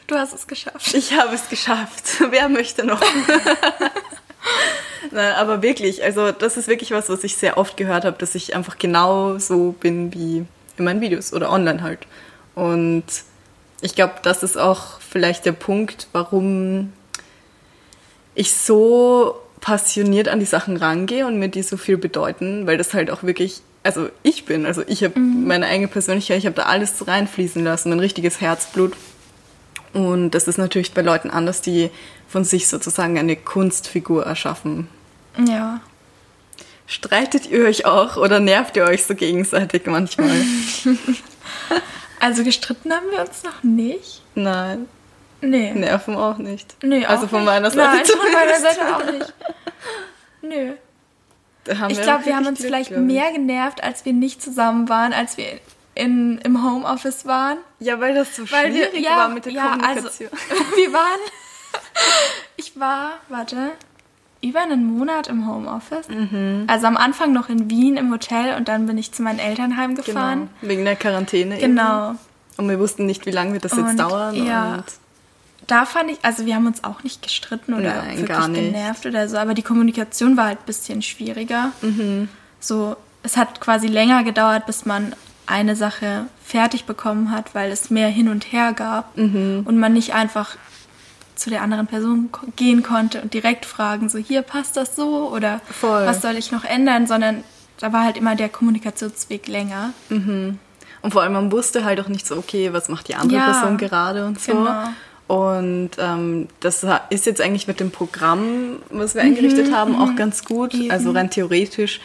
Du hast es geschafft. Ich habe es geschafft. Wer möchte noch? Nein, aber wirklich, also das ist wirklich was, was ich sehr oft gehört habe, dass ich einfach genau so bin wie in meinen Videos oder online halt. Und ich glaube, das ist auch vielleicht der Punkt, warum ich so passioniert an die Sachen rangehe und mir die so viel bedeuten, weil das halt auch wirklich, also ich bin, also ich habe mhm. meine eigene Persönlichkeit, ich habe da alles reinfließen lassen, mein richtiges Herzblut. Und das ist natürlich bei Leuten anders, die von sich sozusagen eine Kunstfigur erschaffen. Ja. Streitet ihr euch auch oder nervt ihr euch so gegenseitig manchmal? also gestritten haben wir uns noch nicht. Nein. Nee. Nerven auch nicht. Nee, auch Also von nicht. meiner Seite Nein, von meiner Seite auch nicht. Nö. ich glaube, wir haben uns Glück, vielleicht mehr genervt, als wir nicht zusammen waren, als wir in, im Homeoffice waren. Ja, weil das so weil schwierig wir, ja, war mit der ja, also, Kommunikation. Also, wir waren ich war, warte, über einen Monat im Homeoffice. Mhm. Also am Anfang noch in Wien im Hotel und dann bin ich zu meinen Eltern heimgefahren. Genau. Wegen der Quarantäne. Genau. Eben. Und wir wussten nicht, wie lange wird das und, jetzt dauern. Ja. Und da fand ich, also wir haben uns auch nicht gestritten oder Nein, wirklich genervt oder so, aber die Kommunikation war halt ein bisschen schwieriger. Mhm. So, es hat quasi länger gedauert, bis man eine Sache fertig bekommen hat, weil es mehr hin und her gab mhm. und man nicht einfach zu der anderen Person gehen konnte und direkt fragen, so hier passt das so oder Voll. was soll ich noch ändern, sondern da war halt immer der Kommunikationsweg länger. Mhm. Und vor allem man wusste halt auch nicht so, okay, was macht die andere ja, Person gerade und so. Genau. Und ähm, das ist jetzt eigentlich mit dem Programm, was wir eingerichtet mhm, haben, auch mhm. ganz gut. Eben. Also rein theoretisch,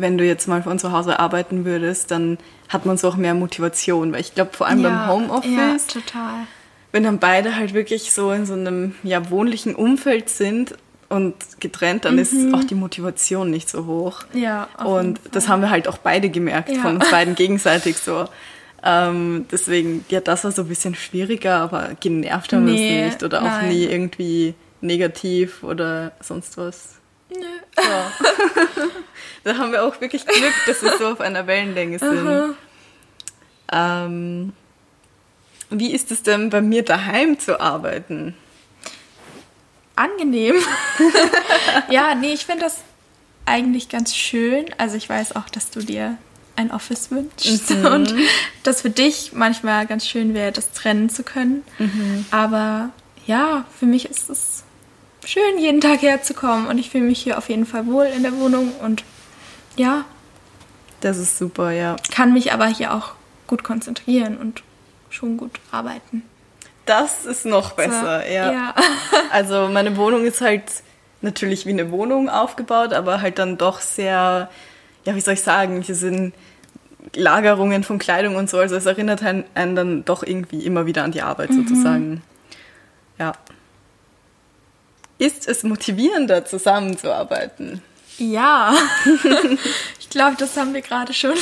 wenn du jetzt mal von zu Hause arbeiten würdest, dann hat man so auch mehr Motivation. Weil ich glaube, vor allem ja, beim Homeoffice, ja, total wenn dann beide halt wirklich so in so einem ja, wohnlichen Umfeld sind und getrennt, dann mhm. ist auch die Motivation nicht so hoch. Ja. und das haben wir halt auch beide gemerkt, ja. von uns beiden gegenseitig so. Ähm, deswegen, ja, das war so ein bisschen schwieriger, aber genervt haben nee, wir uns nicht oder auch nie irgendwie negativ oder sonst was. Ja. da haben wir auch wirklich Glück, dass wir so auf einer Wellenlänge sind. Ähm, wie ist es denn bei mir daheim zu arbeiten? Angenehm. ja, nee, ich finde das eigentlich ganz schön. Also ich weiß auch, dass du dir ein Office wünschst mhm. und das für dich manchmal ganz schön wäre, das trennen zu können. Mhm. Aber ja, für mich ist es schön, jeden Tag herzukommen und ich fühle mich hier auf jeden Fall wohl in der Wohnung und ja. Das ist super, ja. Kann mich aber hier auch gut konzentrieren und schon gut arbeiten. Das ist noch besser, so, ja. ja. also meine Wohnung ist halt natürlich wie eine Wohnung aufgebaut, aber halt dann doch sehr, ja, wie soll ich sagen, hier sind Lagerungen von Kleidung und so, also es erinnert einen, dann doch irgendwie immer wieder an die Arbeit mhm. sozusagen. Ja. Ist es motivierender, zusammenzuarbeiten? Ja. ich glaube, das haben wir gerade schon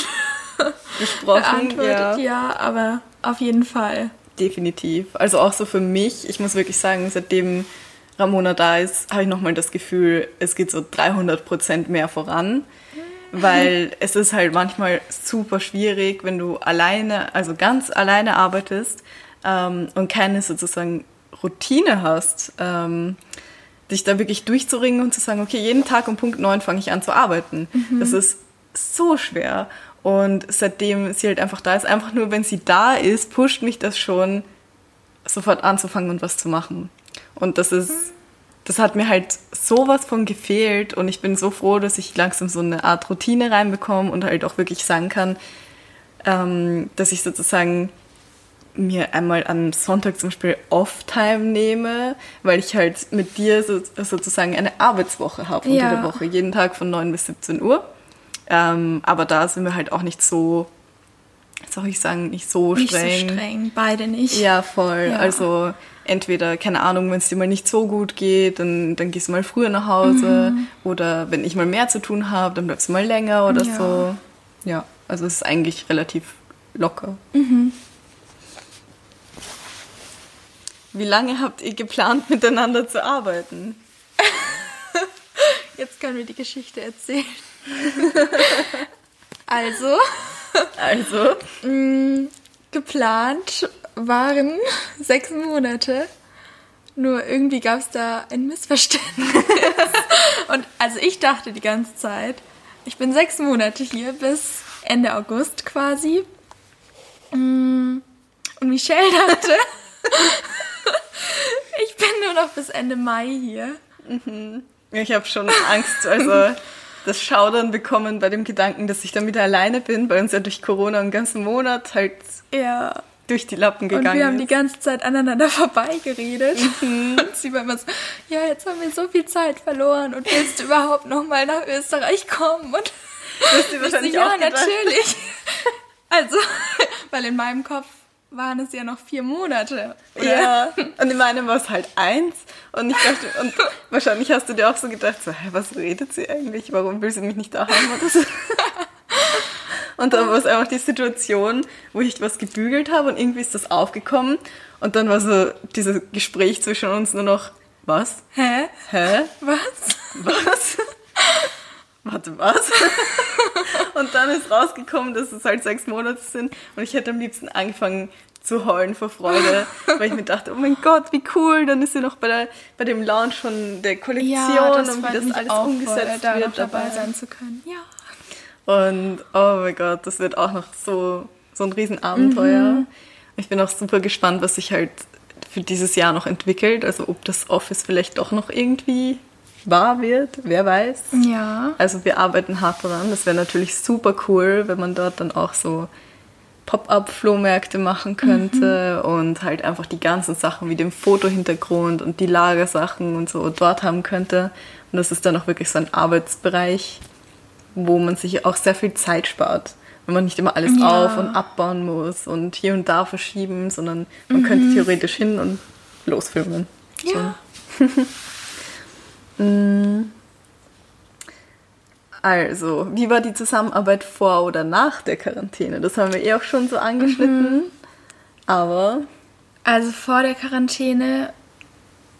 besprochen. Ja. ja, aber auf jeden Fall. Definitiv. Also auch so für mich, ich muss wirklich sagen, seitdem Ramona da ist, habe ich nochmal das Gefühl, es geht so 300 Prozent mehr voran. Weil es ist halt manchmal super schwierig, wenn du alleine, also ganz alleine arbeitest ähm, und keine sozusagen Routine hast, ähm, dich da wirklich durchzuringen und zu sagen, okay, jeden Tag um Punkt 9 fange ich an zu arbeiten. Mhm. Das ist so schwer. Und seitdem sie halt einfach da ist, einfach nur, wenn sie da ist, pusht mich das schon, sofort anzufangen und was zu machen. Und das ist, das hat mir halt sowas von gefehlt und ich bin so froh, dass ich langsam so eine Art Routine reinbekomme und halt auch wirklich sagen kann, ähm, dass ich sozusagen mir einmal am Sonntag zum Beispiel Off-Time nehme, weil ich halt mit dir so, sozusagen eine Arbeitswoche habe unter ja. der Woche, jeden Tag von 9 bis 17 Uhr. Ähm, aber da sind wir halt auch nicht so, soll ich sagen, nicht so streng. Nicht so streng, beide nicht. Ja, voll. Ja. Also entweder, keine Ahnung, wenn es dir mal nicht so gut geht, dann, dann gehst du mal früher nach Hause. Mhm. Oder wenn ich mal mehr zu tun habe, dann bleibst du mal länger oder ja. so. Ja, also es ist eigentlich relativ locker. Mhm. Wie lange habt ihr geplant, miteinander zu arbeiten? Jetzt können wir die Geschichte erzählen. also. Also. Mh, mm, geplant waren sechs Monate. Nur irgendwie gab es da ein Missverständnis. Und also ich dachte die ganze Zeit, ich bin sechs Monate hier bis Ende August quasi. Mm, und Michelle dachte, bin nur noch bis Ende Mai hier. Mhm. Ich habe schon Angst, also das Schaudern bekommen bei dem Gedanken, dass ich dann wieder alleine bin, weil uns ja durch Corona einen ganzen Monat halt ja. durch die Lappen gegangen ist. Und wir haben die ganze Zeit aneinander vorbeigeredet. Mhm. Und sie war immer so, ja, jetzt haben wir so viel Zeit verloren und willst du überhaupt noch mal nach Österreich kommen? Und das ist wahrscheinlich so, ja, auch natürlich. Also, weil in meinem Kopf waren es ja noch vier Monate. Oder? Ja, und in meinem war es halt eins. Und ich dachte, und wahrscheinlich hast du dir auch so gedacht, so, hä, was redet sie eigentlich? Warum will sie mich nicht da haben? Oder so. Und dann war es einfach die Situation, wo ich was gebügelt habe und irgendwie ist das aufgekommen. Und dann war so dieses Gespräch zwischen uns nur noch, was? Hä? Hä? Was? Was? Warte, was? und dann ist rausgekommen, dass es halt sechs Monate sind und ich hätte am liebsten angefangen zu heulen vor Freude, weil ich mir dachte, oh mein Gott, wie cool, dann ist sie noch bei, der, bei dem Launch von der Kollektion ja, und wie das alles umgesetzt voll, wird. dabei sein zu können. Ja. Und oh mein Gott, das wird auch noch so, so ein Riesenabenteuer. Mhm. Ich bin auch super gespannt, was sich halt für dieses Jahr noch entwickelt. Also ob das Office vielleicht doch noch irgendwie wahr wird, wer weiß. Ja. Also wir arbeiten hart daran. Das wäre natürlich super cool, wenn man dort dann auch so Pop-up-Flohmärkte machen könnte mhm. und halt einfach die ganzen Sachen wie den Fotohintergrund und die Lagersachen und so dort haben könnte. Und das ist dann auch wirklich so ein Arbeitsbereich, wo man sich auch sehr viel Zeit spart. Wenn man nicht immer alles ja. auf- und abbauen muss und hier und da verschieben, sondern man mhm. könnte theoretisch hin und losfilmen. Ja. So. Mm. Also, wie war die Zusammenarbeit vor oder nach der Quarantäne? Das haben wir eh auch schon so angeschnitten. Mhm. Aber. Also vor der Quarantäne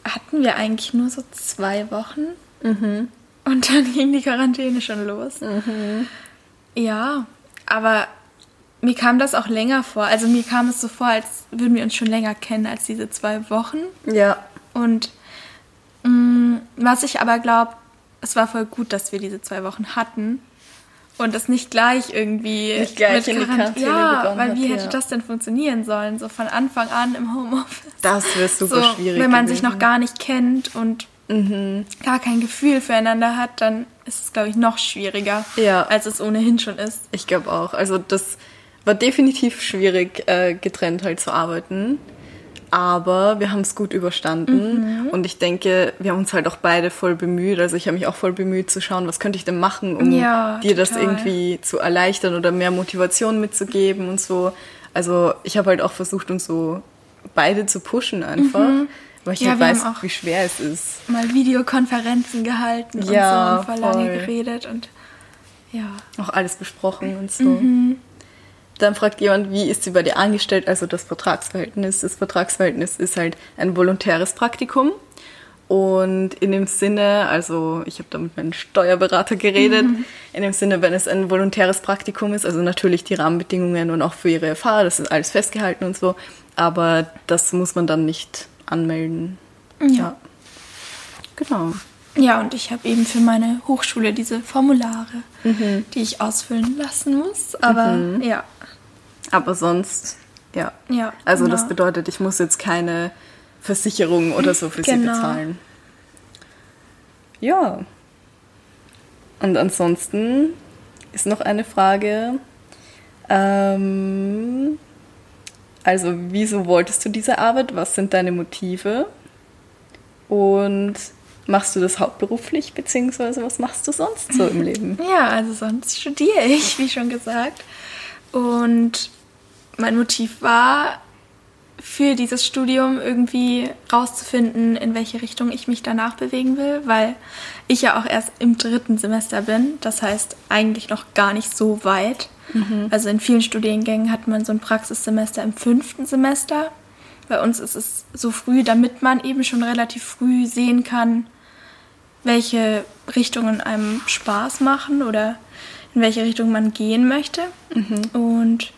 hatten wir eigentlich nur so zwei Wochen. Mhm. Und dann ging die Quarantäne schon los. Mhm. Ja, aber mir kam das auch länger vor. Also mir kam es so vor, als würden wir uns schon länger kennen als diese zwei Wochen. Ja. Und was ich aber glaube, es war voll gut, dass wir diese zwei Wochen hatten und das nicht gleich irgendwie nicht gleich mit in die Quarantäne ja, weil wie hat, hätte ja. das denn funktionieren sollen so von Anfang an im Homeoffice? Das wäre super so, schwierig. Wenn man gewesen. sich noch gar nicht kennt und mhm. gar kein Gefühl füreinander hat, dann ist es glaube ich noch schwieriger, ja. als es ohnehin schon ist. Ich glaube auch. Also das war definitiv schwierig, äh, getrennt halt zu arbeiten. Aber wir haben es gut überstanden. Mhm. Und ich denke, wir haben uns halt auch beide voll bemüht. Also ich habe mich auch voll bemüht zu schauen, was könnte ich denn machen, um Ja, dir das total. irgendwie zu erleichtern oder mehr Motivation mitzugeben und so. Also ich habe halt auch versucht, uns so beide zu pushen einfach. Weil ich Mhm. Ja, halt weiß, wie schwer es ist. Mal Videokonferenzen gehalten Ja, und so und voll lange geredet und ja. Auch alles besprochen und so. Mhm. Dann fragt jemand, wie ist sie bei dir angestellt? Also das Vertragsverhältnis. Das Vertragsverhältnis ist halt ein volontäres Praktikum. Und in dem Sinne, also ich habe da mit meinem Steuerberater geredet, Mhm. in dem Sinne, wenn es ein volontäres Praktikum ist, also natürlich die Rahmenbedingungen und auch für ihre Fahrer, das ist alles festgehalten und so, aber das muss man dann nicht anmelden. Ja. Genau. Ja, und ich habe eben für meine Hochschule diese Formulare, Mhm. die ich ausfüllen lassen muss. Aber ja, Aber sonst, ja. ja. Also genau. das bedeutet, ich muss jetzt keine Versicherung oder so für sie Genau. bezahlen. Ja. Und ansonsten ist noch eine Frage. Ähm, also, wieso wolltest du diese Arbeit? Was sind deine Motive? Und machst du das hauptberuflich, beziehungsweise was machst du sonst so im Leben? Ja, also sonst studiere ich, wie schon gesagt. Und mein Motiv war, für dieses Studium irgendwie rauszufinden, in welche Richtung ich mich danach bewegen will, weil ich ja auch erst im dritten Semester bin. Das heißt eigentlich noch gar nicht so weit. Also in vielen Studiengängen hat man so ein Praxissemester im fünften Semester. Bei uns ist es so früh, damit man eben schon relativ früh sehen kann, welche Richtungen einem Spaß machen oder in welche Richtung man gehen möchte. Und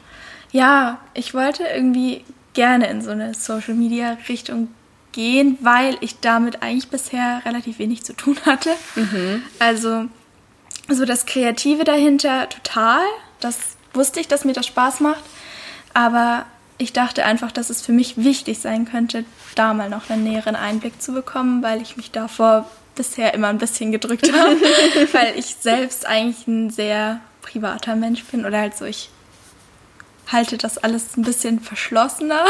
ja, ich wollte irgendwie gerne in so eine Social Media Richtung gehen, weil ich damit eigentlich bisher relativ wenig zu tun hatte. Also so das Kreative dahinter total. Das wusste ich, dass mir das Spaß macht. Aber ich dachte einfach, dass es für mich wichtig sein könnte, da mal noch einen näheren Einblick zu bekommen, weil ich mich davor bisher immer ein bisschen gedrückt habe, weil ich selbst eigentlich ein sehr privater Mensch bin oder halt so, ich halte das alles ein bisschen verschlossener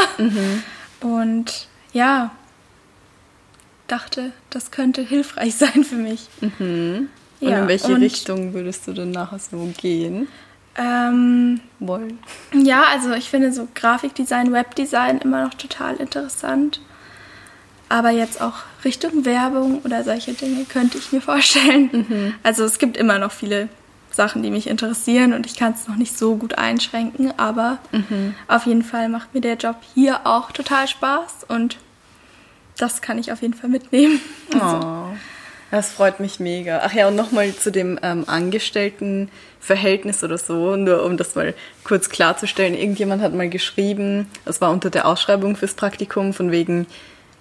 und ja, dachte, das könnte hilfreich sein für mich. Und Ja, in welche und, Richtung würdest du denn nachher so gehen Ähm, wollen? Ja, also ich finde so Grafikdesign, Webdesign immer noch total interessant. Aber jetzt auch Richtung Werbung oder solche Dinge könnte ich mir vorstellen. Also es gibt immer noch viele Sachen, die mich interessieren und ich kann es noch nicht so gut einschränken, aber auf jeden Fall macht mir der Job hier auch total Spaß und das kann ich auf jeden Fall mitnehmen. Oh, das freut mich mega. Ach ja, und nochmal zu dem ähm, Angestelltenverhältnis oder so, nur um das mal kurz klarzustellen. Irgendjemand hat mal geschrieben, das war unter der Ausschreibung fürs Praktikum, von wegen,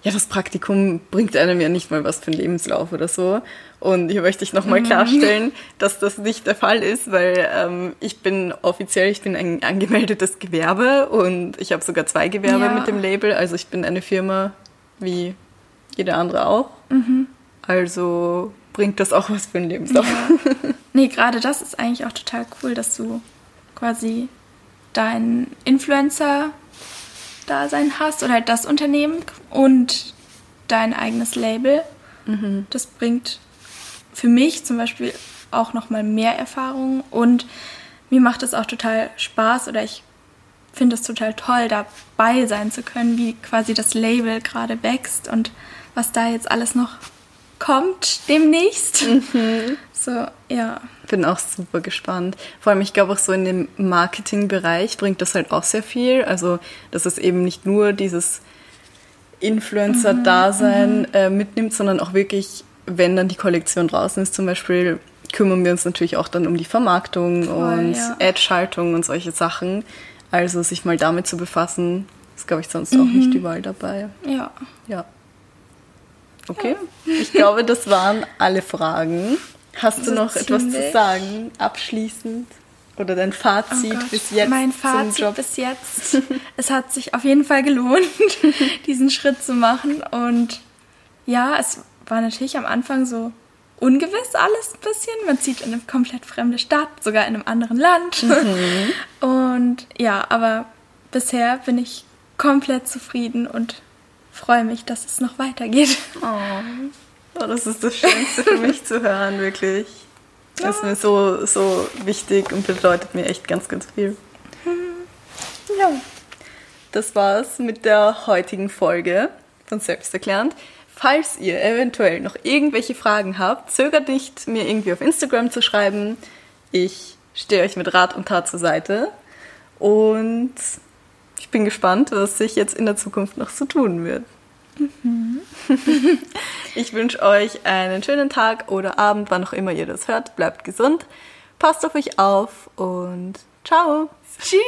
ja, das Praktikum bringt einem ja nicht mal was für einen Lebenslauf oder so. Und hier möchte ich nochmal klarstellen, dass das nicht der Fall ist, weil ähm, ich bin offiziell, ich bin ein angemeldetes Gewerbe und ich habe sogar zwei Gewerbe Ja. mit dem Label. Also ich bin eine Firma wie jeder andere auch. Also bringt das auch was für einen Lebenslauf. Nee, gerade das ist eigentlich auch total cool, dass du quasi dein Influencer-Dasein hast oder halt das Unternehmen und dein eigenes Label. Das bringt für mich zum Beispiel auch nochmal mehr Erfahrung und mir macht es auch total Spaß oder ich finde es total toll, dabei sein zu können, wie quasi das Label gerade wächst und was da jetzt alles noch kommt demnächst. So, ja. Bin auch super gespannt. Vor allem, ich glaube auch so in dem Marketingbereich bringt das halt auch sehr viel. Also, dass es eben nicht nur dieses Influencer-Dasein äh, mitnimmt, sondern auch wirklich, wenn dann die Kollektion draußen ist zum Beispiel, kümmern wir uns natürlich auch dann um die Vermarktung Voll, und ja. Ad-Schaltung und solche Sachen. Also sich mal damit zu befassen, ist, glaube ich, sonst auch nicht überall dabei. Ja. Ja. Okay. Ich glaube, das waren alle Fragen. Hast du So noch etwas zu sagen, abschließend? Oder dein Oh Fazit Gott, bis jetzt Mein zum Fazit Job? bis jetzt. es hat sich auf jeden Fall gelohnt, diesen Schritt zu machen. Und ja, es war natürlich am Anfang so ungewiss alles ein bisschen. Man zieht in eine komplett fremde Stadt, sogar in einem anderen Land. Mhm. Und ja, aber bisher bin ich komplett zufrieden und freue mich, dass es noch weitergeht. Oh, oh das ist das Schönste für mich zu hören, wirklich. Das ist mir so, so wichtig und bedeutet mir echt ganz, ganz viel. Ja, das war's mit der heutigen Folge von Selbsterklärend. Falls ihr eventuell noch irgendwelche Fragen habt, zögert nicht, mir irgendwie auf Instagram zu schreiben. Ich stehe euch mit Rat und Tat zur Seite. Und ich bin gespannt, was sich jetzt in der Zukunft noch so tun wird. Mhm. ich wünsche euch einen schönen Tag oder Abend, wann auch immer ihr das hört. Bleibt gesund, passt auf euch auf und ciao. Tschüss.